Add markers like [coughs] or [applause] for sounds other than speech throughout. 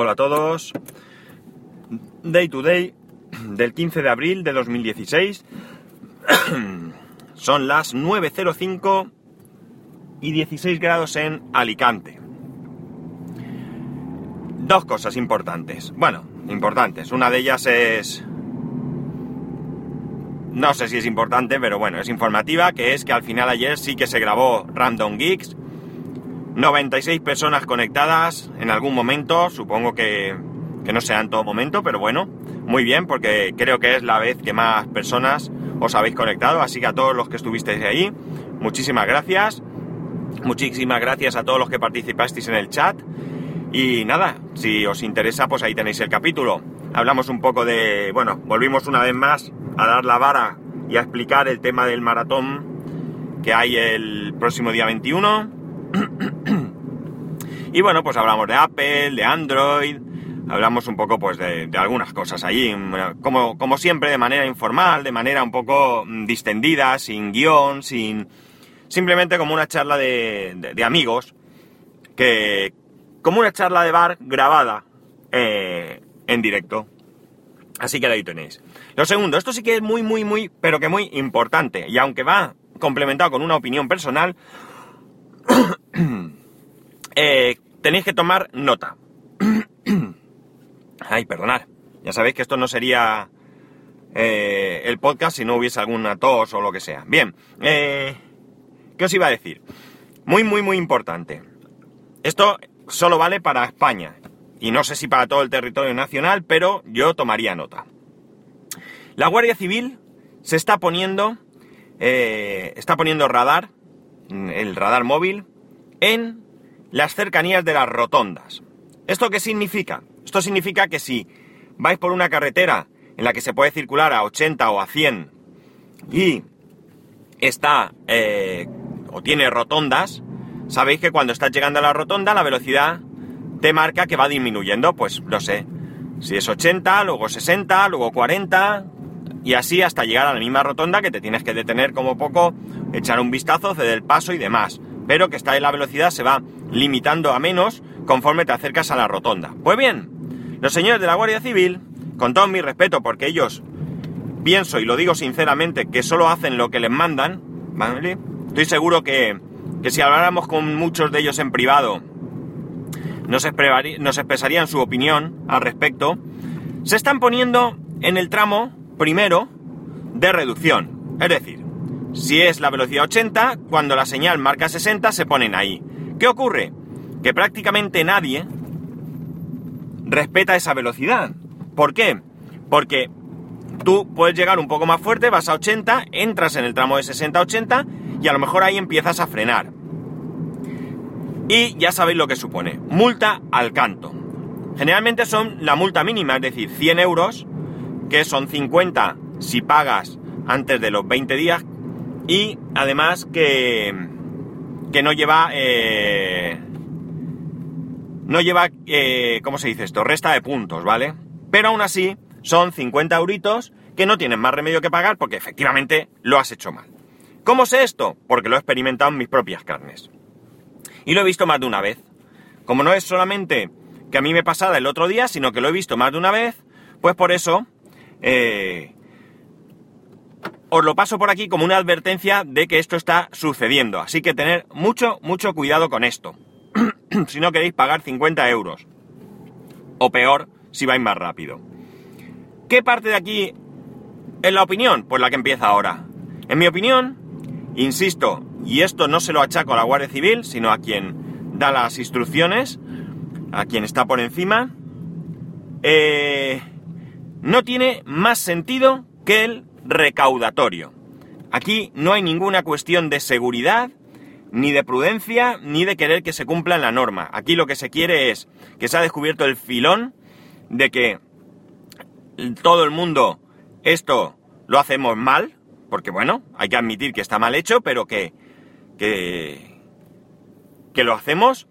Hola a todos. Day to day del 15 de abril de 2016. Son las 9.05 y 16 grados en Alicante. Dos cosas importantes. Bueno, importantes. Una de ellas es... No sé si es importante, pero bueno, es informativa, que es que al final ayer sí que se grabó Random Geeks 96 personas conectadas en algún momento, supongo que, no sea en todo momento, pero bueno, muy bien, porque creo que es la vez que más personas os habéis conectado, así que a todos los que estuvisteis ahí, muchísimas gracias. Muchísimas gracias a todos los que participasteis en el chat. Y nada, si os interesa, pues ahí tenéis el capítulo. Hablamos un poco de, bueno, volvimos una vez más a dar la vara y a explicar el tema del maratón que hay el próximo día 21 [clears throat] y bueno, pues hablamos de Apple, de Android, hablamos un poco pues de, algunas cosas allí, como, como, siempre de manera informal, de manera un poco mm, distendida, sin guion, sin... Simplemente como una charla de, amigos, que... como una charla de bar grabada eh, en directo. Así que ahí tenéis. Lo segundo, esto sí que es muy, muy, muy, pero que muy importante. Y aunque va complementado con una opinión personal, [coughs] Eh, tenéis que tomar nota. [coughs] Ay, perdonad. Ya sabéis que esto no sería eh, el podcast si no hubiese alguna tos o lo que sea. Bien, eh, ¿qué os iba a decir? Muy, muy, muy importante. Esto solo vale para España. Y no sé si para todo el territorio nacional, pero yo tomaría nota. La Guardia Civil se está poniendo, está poniendo radar, el radar móvil, en las cercanías de las rotondas. ¿Esto qué significa? Esto significa que si vais por una carretera en la que se puede circular a 80 o a 100 y está eh, o tiene rotondas, sabéis que cuando estás llegando a la rotonda la velocidad te marca que va disminuyendo, pues no sé, si es 80, luego 60, luego 40 y así hasta llegar a la misma rotonda que te tienes que detener como poco, echar un vistazo, ceder el paso y demás pero que está en la velocidad se va limitando a menos conforme te acercas a la rotonda. Pues bien, los señores de la Guardia Civil, con todo mi respeto, porque ellos, pienso y lo digo sinceramente, que solo hacen lo que les mandan, ¿vale? Estoy seguro que, que si habláramos con muchos de ellos en privado, nos, nos expresarían su opinión al respecto, se están poniendo en el tramo primero de reducción. Es decir, si es la velocidad 80, cuando la señal marca 60 se ponen ahí. ¿Qué ocurre? Que prácticamente nadie respeta esa velocidad. ¿Por qué? Porque tú puedes llegar un poco más fuerte, vas a 80, entras en el tramo de 60-80 y a lo mejor ahí empiezas a frenar. Y ya sabéis lo que supone. Multa al canto. Generalmente son la multa mínima, es decir, 100 euros, que son 50 si pagas antes de los 20 días y además que, que no lleva... Eh, no lleva... Eh, ¿Cómo se dice esto? Resta de puntos, ¿vale? Pero aún así son 50 euritos que no tienen más remedio que pagar porque efectivamente lo has hecho mal. ¿Cómo sé esto? Porque lo he experimentado en mis propias carnes. Y lo he visto más de una vez. Como no es solamente que a mí me pasara el otro día, sino que lo he visto más de una vez, pues por eso eh, os lo paso por aquí como una advertencia de que esto está sucediendo. Así que tener mucho, mucho cuidado con esto. [clears throat] si no queréis pagar 50 euros. O peor, si vais más rápido. ¿Qué parte de aquí es la opinión? Pues la que empieza ahora. En mi opinión, insisto, y esto no se lo achaco a la Guardia Civil, sino a quien da las instrucciones, a quien está por encima, eh, no tiene más sentido que el recaudatorio. Aquí no hay ninguna cuestión de seguridad, ni de prudencia, ni de querer que se cumpla la norma. Aquí lo que se quiere es que se ha descubierto el filón de que todo el mundo esto lo hacemos mal, porque bueno, hay que admitir que está mal hecho, pero que, que, que lo hacemos.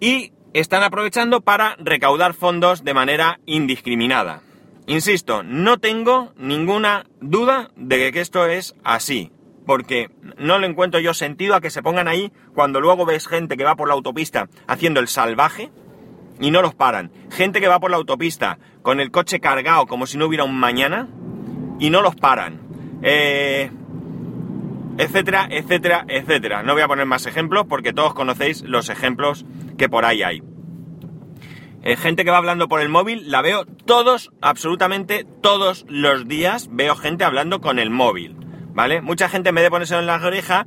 Y están aprovechando para recaudar fondos de manera indiscriminada. Insisto, no tengo ninguna duda de que esto es así, porque no le encuentro yo sentido a que se pongan ahí cuando luego ves gente que va por la autopista haciendo el salvaje, y no los paran. Gente que va por la autopista con el coche cargado como si no hubiera un mañana y no los paran. Eh, etcétera, etcétera, etcétera. No voy a poner más ejemplos porque todos conocéis los ejemplos que por ahí hay. Eh, gente que va hablando por el móvil, la veo todos, absolutamente todos los días, veo gente hablando con el móvil, ¿vale? Mucha gente en vez de ponerse en la oreja,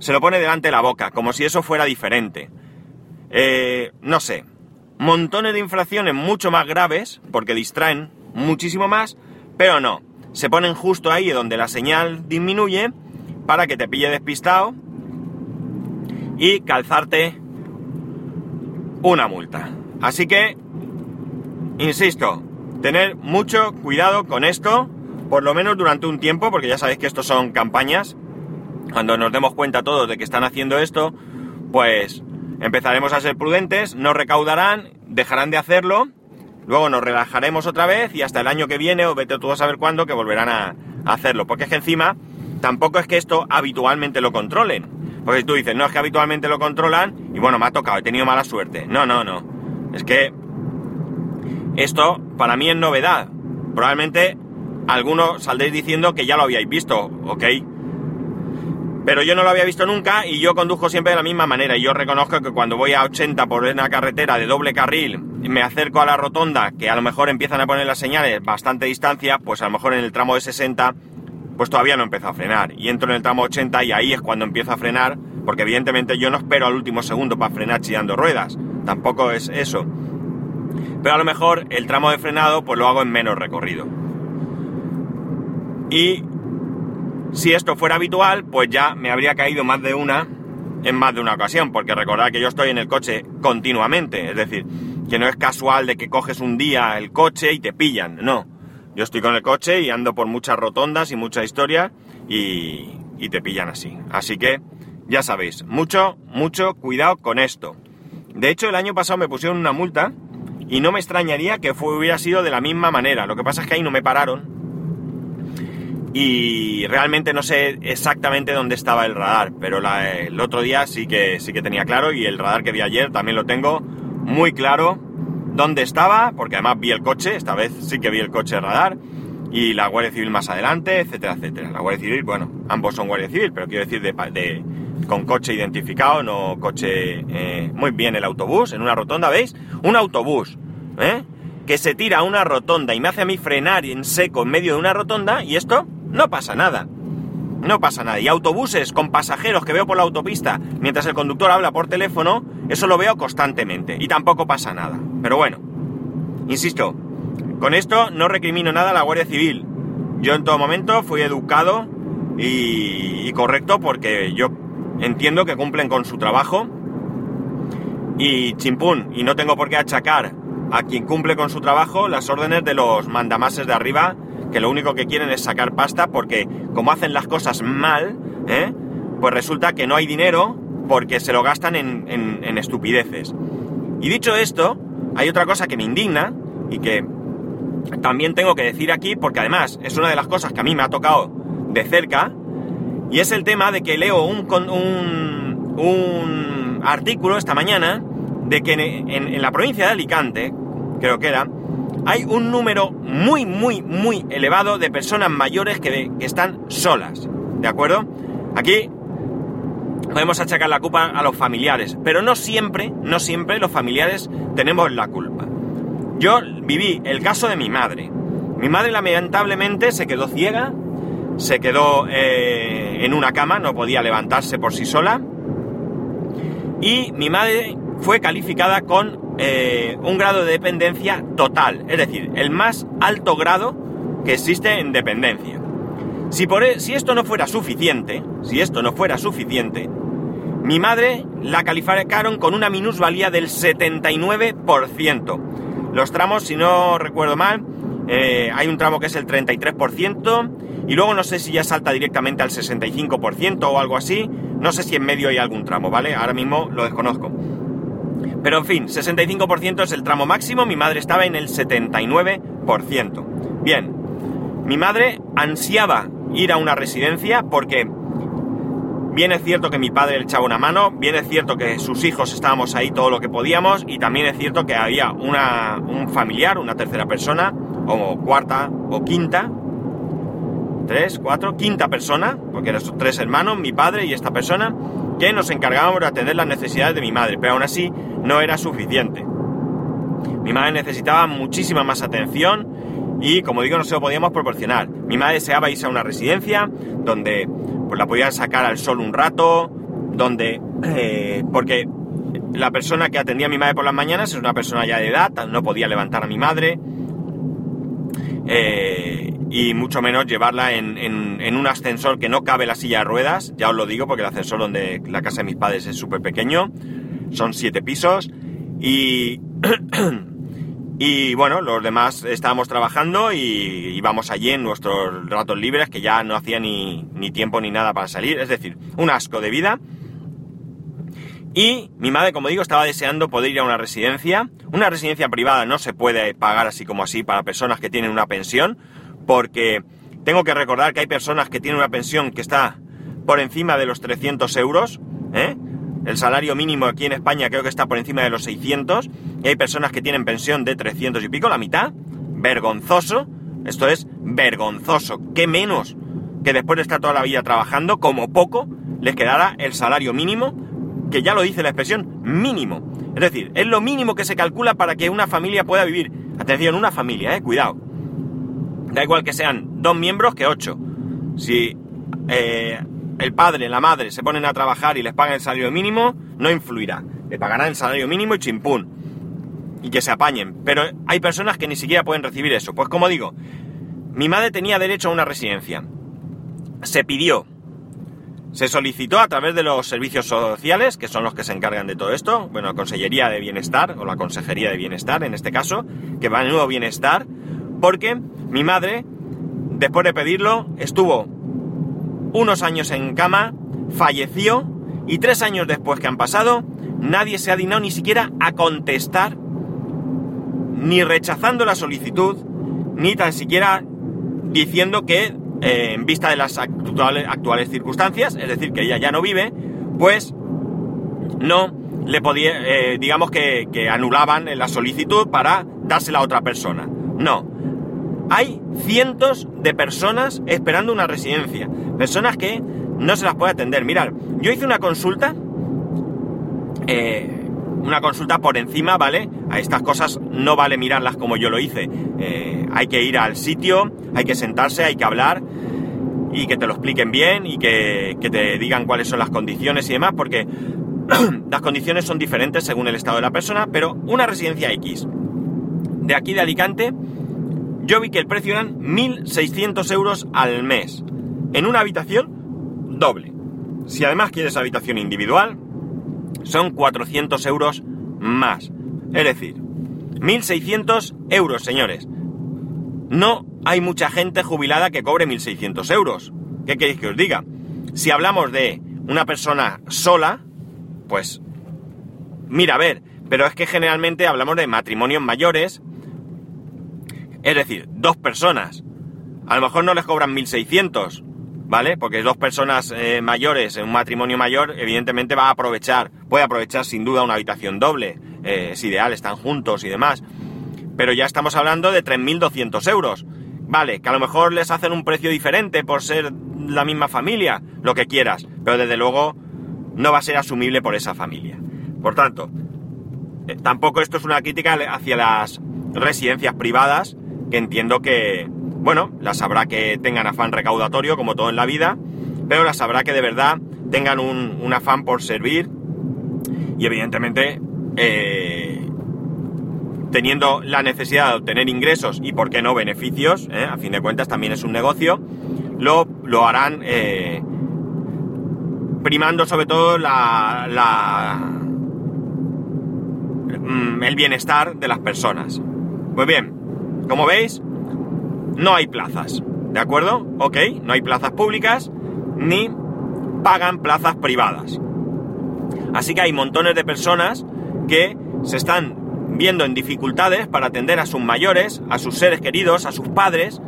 se lo pone delante de la boca, como si eso fuera diferente. Eh, no sé, montones de infracciones mucho más graves, porque distraen muchísimo más, pero no, se ponen justo ahí donde la señal disminuye para que te pille despistado y calzarte una multa. Así que, insisto, tener mucho cuidado con esto, por lo menos durante un tiempo, porque ya sabéis que esto son campañas. Cuando nos demos cuenta todos de que están haciendo esto, pues empezaremos a ser prudentes, no recaudarán, dejarán de hacerlo, luego nos relajaremos otra vez y hasta el año que viene, o vete tú a saber cuándo, que volverán a hacerlo. Porque es que encima tampoco es que esto habitualmente lo controlen. Porque tú dices, no es que habitualmente lo controlan y bueno, me ha tocado, he tenido mala suerte. No, no, no. Es que esto para mí es novedad. Probablemente algunos saldréis diciendo que ya lo habíais visto, ok. Pero yo no lo había visto nunca y yo conduzco siempre de la misma manera. Y yo reconozco que cuando voy a 80 por una carretera de doble carril, me acerco a la rotonda, que a lo mejor empiezan a poner las señales bastante distancia, pues a lo mejor en el tramo de 60 pues todavía no empezó a frenar. Y entro en el tramo 80 y ahí es cuando empiezo a frenar, porque evidentemente yo no espero al último segundo para frenar chillando ruedas. Tampoco es eso. Pero a lo mejor el tramo de frenado pues lo hago en menos recorrido. Y si esto fuera habitual, pues ya me habría caído más de una en más de una ocasión, porque recordad que yo estoy en el coche continuamente, es decir, que no es casual de que coges un día el coche y te pillan, no yo estoy con el coche y ando por muchas rotondas y mucha historia y, te pillan así. Así que ya sabéis, mucho, mucho cuidado con esto. De hecho, el año pasado me pusieron una multa y no me extrañaría que hubiera sido de la misma manera. Lo que pasa es que ahí no me pararon y realmente no sé exactamente dónde estaba el radar, pero el otro día sí que, sí que tenía claro y el radar que vi ayer también lo tengo muy claro dónde estaba, porque además vi el coche, esta vez sí que vi el coche radar, y la Guardia Civil más adelante, etcétera, etcétera. La Guardia Civil, bueno, ambos son Guardia Civil, pero quiero decir de, con coche identificado, no coche... Eh, muy bien el autobús, en una rotonda, ¿veis? Un autobús, ¿eh? Que se tira a una rotonda y me hace a mí frenar en seco en medio de una rotonda, y esto no pasa nada. No pasa nada. Y autobuses con pasajeros que veo por la autopista mientras el conductor habla por teléfono, eso lo veo constantemente. Y tampoco pasa nada. Pero bueno, insisto, con esto no recrimino nada a la Guardia Civil. Yo en todo momento fui educado y, correcto porque yo entiendo que cumplen con su trabajo. Y chimpún, y no tengo por qué achacar a quien cumple con su trabajo las órdenes de los mandamases de arriba, que lo único que quieren es sacar pasta porque como hacen las cosas mal, ¿eh? pues resulta que no hay dinero porque se lo gastan en estupideces. Y dicho esto, hay otra cosa que me indigna y que también tengo que decir aquí, porque además es una de las cosas que a mí me ha tocado de cerca, y es el tema de que leo un, un, un artículo esta mañana de que en, la provincia de Alicante, creo que era, hay un número muy, muy, muy elevado de personas mayores que, están solas. ¿De acuerdo? Aquí podemos achacar la culpa a los familiares, pero no siempre, no siempre los familiares tenemos la culpa. Yo viví el caso de mi madre. Mi madre lamentablemente se quedó ciega, se quedó eh, en una cama, no podía levantarse por sí sola, y mi madre fue calificada con eh, un grado de dependencia total, es decir, el más alto grado que existe en dependencia. Si, por, e, si esto no fuera suficiente, si esto no fuera suficiente, mi madre la calificaron con una minusvalía del 79%. Los tramos, si no recuerdo mal, eh, hay un tramo que es el 33% y luego no sé si ya salta directamente al 65% o algo así. No sé si en medio hay algún tramo, ¿vale? Ahora mismo lo desconozco. Pero en fin, 65% es el tramo máximo, mi madre estaba en el 79%. Bien, mi madre ansiaba ir a una residencia porque Bien es cierto que mi padre le echaba una mano, bien es cierto que sus hijos estábamos ahí todo lo que podíamos y también es cierto que había una, un familiar, una tercera persona, o cuarta o quinta, tres, cuatro, quinta persona, porque eran estos tres hermanos, mi padre y esta persona, que nos encargábamos de atender las necesidades de mi madre, pero aún así no era suficiente. Mi madre necesitaba muchísima más atención y, como digo, no se lo podíamos proporcionar. Mi madre deseaba irse a una residencia donde pues, la podían sacar al sol un rato, donde... Eh, porque la persona que atendía a mi madre por las mañanas es una persona ya de edad, no podía levantar a mi madre. Eh, y mucho menos llevarla en, un ascensor que no cabe la silla de ruedas, ya os lo digo porque el ascensor donde la casa de mis padres es súper pequeño, son siete pisos y, [clears throat] y bueno, los demás estábamos trabajando y íbamos allí en nuestros ratos libres que ya no hacía ni, ni tiempo ni nada para salir, es decir, un asco de vida. Y mi madre, como digo, estaba deseando poder ir a una residencia. Una residencia privada no se puede pagar así como así para personas que tienen una pensión, porque tengo que recordar que hay personas que tienen una pensión que está por encima de los 300 euros, ¿eh? el salario mínimo aquí en España creo que está por encima de los 600, y hay personas que tienen pensión de 300 y pico, la mitad, vergonzoso, esto es vergonzoso, ¿qué menos que después de estar toda la vida trabajando, como poco, les quedará el salario mínimo, que ya lo dice la expresión, mínimo. Es decir, es lo mínimo que se calcula para que una familia pueda vivir. Atención, una familia, eh, cuidado Da igual que sean dos miembros que ocho. Si eh, el padre, la madre se ponen a trabajar y les pagan el salario mínimo, no influirá. Le pagarán el salario mínimo y chimpún. Y que se apañen. Pero hay personas que ni siquiera pueden recibir eso. Pues como digo, mi madre tenía derecho a una residencia. Se pidió. Se solicitó a través de los servicios sociales, que son los que se encargan de todo esto, bueno, la Consellería de Bienestar, o la Consejería de Bienestar en este caso, que va a nuevo bienestar, porque mi madre, después de pedirlo, estuvo unos años en cama, falleció y tres años después que han pasado, nadie se ha dignado ni siquiera a contestar, ni rechazando la solicitud, ni tan siquiera diciendo que, eh, en vista de las actuales, circunstancias, es decir, que ella ya no vive, pues no le podía, eh, digamos que, que anulaban la solicitud para dársela a otra persona. No, hay cientos de personas esperando una residencia. Personas que no se las puede atender. Mirad, yo hice una consulta. Eh, una consulta por encima, ¿vale? A estas cosas no vale mirarlas como yo lo hice. Eh, hay que ir al sitio, hay que sentarse, hay que hablar y que te lo expliquen bien y que, que te digan cuáles son las condiciones y demás, porque [clears throat] las condiciones son diferentes según el estado de la persona, pero una residencia X de aquí de Alicante yo vi que el precio eran 1.600 euros al mes, en una habitación doble. Si además quieres habitación individual, son 400 euros más. Es decir, 1.600 euros, señores. No hay mucha gente jubilada que cobre 1.600 euros. ¿Qué queréis que os diga? Si hablamos de una persona sola, pues mira, a ver, pero es que generalmente hablamos de matrimonios mayores es decir, dos personas. A lo mejor no les cobran 1.600, ¿vale? Porque dos personas eh, mayores en un matrimonio mayor, evidentemente va a aprovechar, puede aprovechar sin duda una habitación doble. Eh, es ideal, están juntos y demás. Pero ya estamos hablando de 3.200 euros. Vale, que a lo mejor les hacen un precio diferente por ser la misma familia, lo que quieras. Pero desde luego no va a ser asumible por esa familia. Por tanto, eh, tampoco esto es una crítica hacia las residencias privadas, que entiendo que, bueno, las habrá que tengan afán recaudatorio, como todo en la vida, pero las habrá que de verdad tengan un, afán por servir. Y evidentemente eh, teniendo la necesidad de obtener ingresos y, por qué no, beneficios, eh, a fin de cuentas también es un negocio, lo, lo harán eh, primando sobre todo la, la, mm, el bienestar de las personas. Pues bien, como veis, no hay plazas, ¿de acuerdo? Ok, no hay plazas públicas ni pagan plazas privadas. Así que hay montones de personas que se están viendo en dificultades para atender a sus mayores, a sus seres queridos, a sus padres,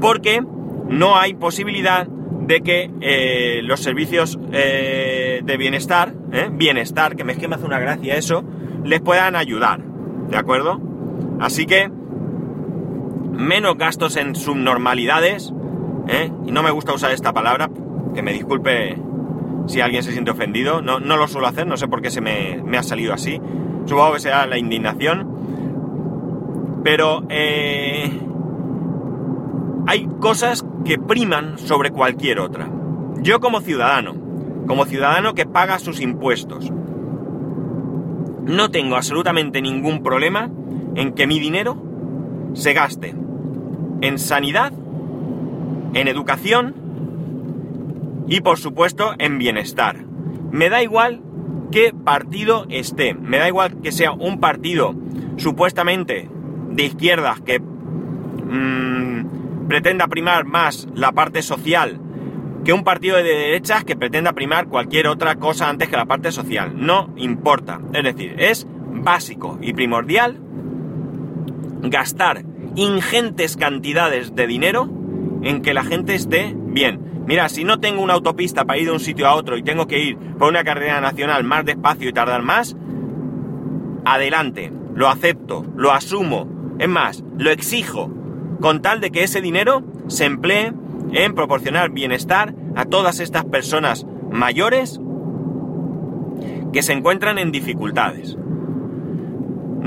porque no hay posibilidad de que eh, los servicios eh, de bienestar, ¿eh? bienestar, que me es que me hace una gracia eso, les puedan ayudar, ¿de acuerdo? Así que menos gastos en subnormalidades, y no me gusta usar esta palabra, que me disculpe si alguien se siente ofendido, no, lo suelo hacer, no sé por qué se me, me ha salido así, supongo que sea la indignación, pero hay cosas que priman sobre cualquier otra. Yo como ciudadano, como ciudadano que paga sus impuestos, no tengo absolutamente ningún problema en que mi dinero se gaste en sanidad, en educación y por supuesto en bienestar. Me da igual qué partido esté, me da igual que sea un partido supuestamente de izquierdas que mmm, pretenda primar más la parte social que un partido de derechas que pretenda primar cualquier otra cosa antes que la parte social. No importa. Es decir, es básico y primordial gastar ingentes cantidades de dinero en que la gente esté bien. Mira, si no tengo una autopista para ir de un sitio a otro y tengo que ir por una carrera nacional más despacio y tardar más, adelante, lo acepto, lo asumo, es más, lo exijo, con tal de que ese dinero se emplee en proporcionar bienestar a todas estas personas mayores que se encuentran en dificultades.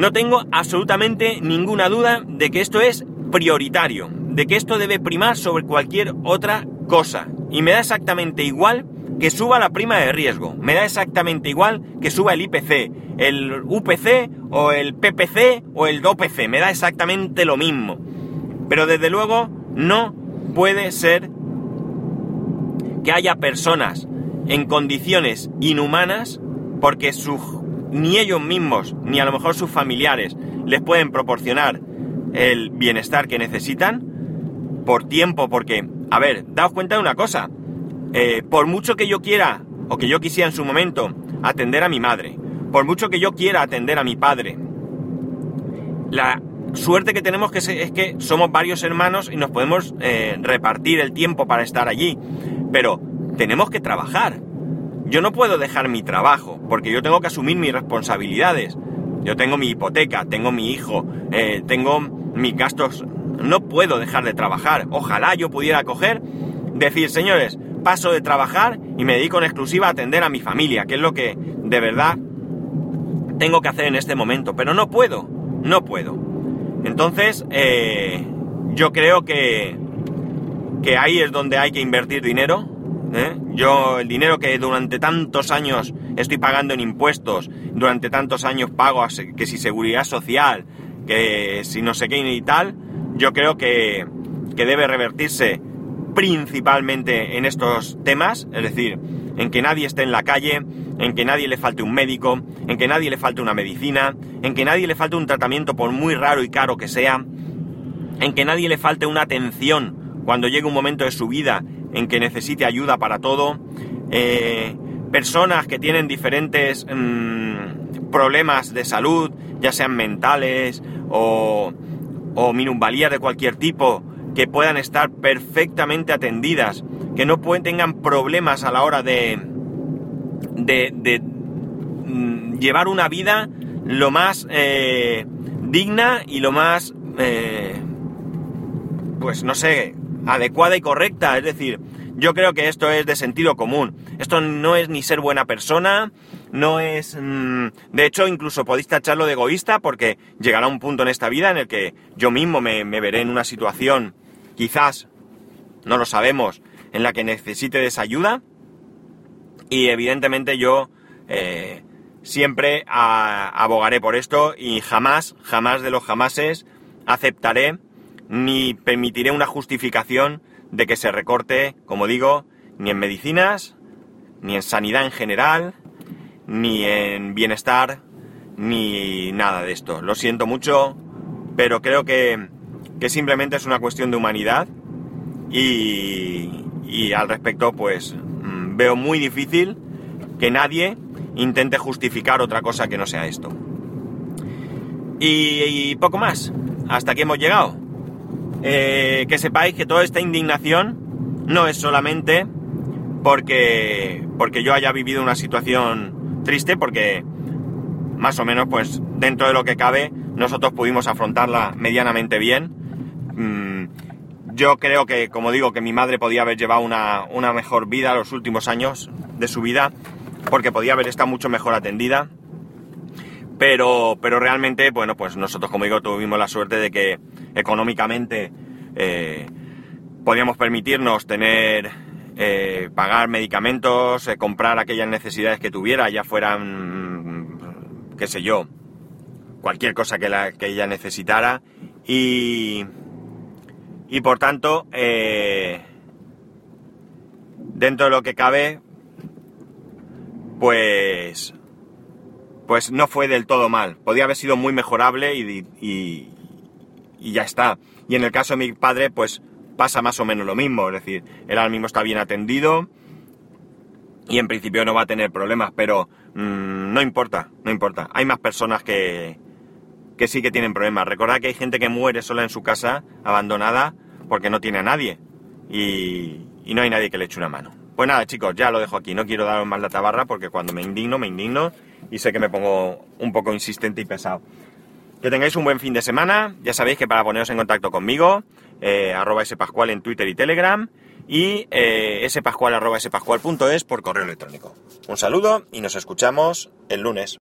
No tengo absolutamente ninguna duda de que esto es prioritario, de que esto debe primar sobre cualquier otra cosa. Y me da exactamente igual que suba la prima de riesgo, me da exactamente igual que suba el IPC, el UPC o el PPC o el DOPC, me da exactamente lo mismo. Pero desde luego no puede ser que haya personas en condiciones inhumanas porque ni ellos mismos ni a lo mejor sus familiares les pueden proporcionar el bienestar que necesitan por tiempo, porque, a ver, daos cuenta de una cosa, eh, por mucho que yo quiera o que yo quisiera en su momento atender a mi madre, por mucho que yo quiera atender a mi padre, la suerte que tenemos que es que somos varios hermanos y nos podemos eh, repartir el tiempo para estar allí. Pero tenemos que trabajar. Yo no puedo dejar mi trabajo porque yo tengo que asumir mis responsabilidades. Yo tengo mi hipoteca, tengo mi hijo, eh, tengo mis gastos. No puedo dejar de trabajar. Ojalá yo pudiera coger, decir, señores, paso de trabajar y me dedico en exclusiva a atender a mi familia, que es lo que de verdad tengo que hacer en este momento. Pero no puedo, no puedo. Entonces, eh, yo creo que, que ahí es donde hay que invertir dinero. ¿Eh? Yo, el dinero que durante tantos años estoy pagando en impuestos, durante tantos años pago que si seguridad social, que si no sé qué y tal, yo creo que, que debe revertirse principalmente en estos temas, es decir, en que nadie esté en la calle, en que nadie le falte un médico, en que nadie le falte una medicina, en que nadie le falte un tratamiento por muy raro y caro que sea, en que nadie le falte una atención cuando llegue un momento de su vida en que necesite ayuda para todo, eh, personas que tienen diferentes mm, problemas de salud, ya sean mentales o, o minusvalías de cualquier tipo, que puedan estar perfectamente atendidas, que no tengan problemas a la hora de, de, mm, llevar una vida lo más eh, digna y lo más, eh, pues no sé, adecuada y correcta. Es decir, yo creo que esto es de sentido común. Esto no es ni ser buena persona, no es... Mm, de hecho, incluso podéis tacharlo de egoísta porque llegará un punto en esta vida en el que yo mismo me, veré en una situación, quizás, no lo sabemos, en la que necesite de esa ayuda. Y evidentemente yo eh, siempre abogaré por esto y jamás, jamás de los jamases aceptaré ni permitiré una justificación de que se recorte, como digo, ni en medicinas, ni en sanidad en general, ni en bienestar, ni nada de esto. Lo siento mucho, pero creo que, que simplemente es una cuestión de humanidad y, y al respecto pues mm, veo muy difícil que nadie intente justificar otra cosa que no sea esto. Y, poco más, hasta aquí hemos llegado. Eh, que sepáis que toda esta indignación no es solamente porque, porque yo haya vivido una situación triste, porque más o menos, pues dentro de lo que cabe, nosotros pudimos afrontarla medianamente bien. Mm, yo creo que, como digo, que mi madre podía haber llevado una, una mejor vida los últimos años de su vida, porque podía haber estado mucho mejor atendida. Pero, pero realmente, bueno, pues nosotros, como digo, tuvimos la suerte de que económicamente eh, podíamos permitirnos tener, eh, pagar medicamentos, eh, comprar aquellas necesidades que tuviera, ya fueran, qué sé yo, cualquier cosa que, la, que ella necesitara. Y, y por tanto, dentro de lo que cabe, pues pues no fue del todo mal. Podía haber sido muy mejorable y, y, ya está. Y en el caso de mi padre, pues pasa más o menos lo mismo. Es decir, él ahora mismo está bien atendido y en principio no va a tener problemas, pero mmm, no importa, no importa. Hay más personas que, que sí que tienen problemas. Recordad que hay gente que muere sola en su casa, abandonada, porque no tiene a nadie. Y no hay nadie que le eche una mano. Pues nada, chicos, ya lo dejo aquí. No quiero daros más la tabarra porque cuando me indigno, me indigno y sé que me pongo un poco insistente y pesado. Que tengáis un buen fin de semana. Ya sabéis que para poneros en contacto conmigo, eh, arroba spascual en Twitter y Telegram y eh, spascual arroba spascual.es por correo electrónico. Un saludo y nos escuchamos el lunes.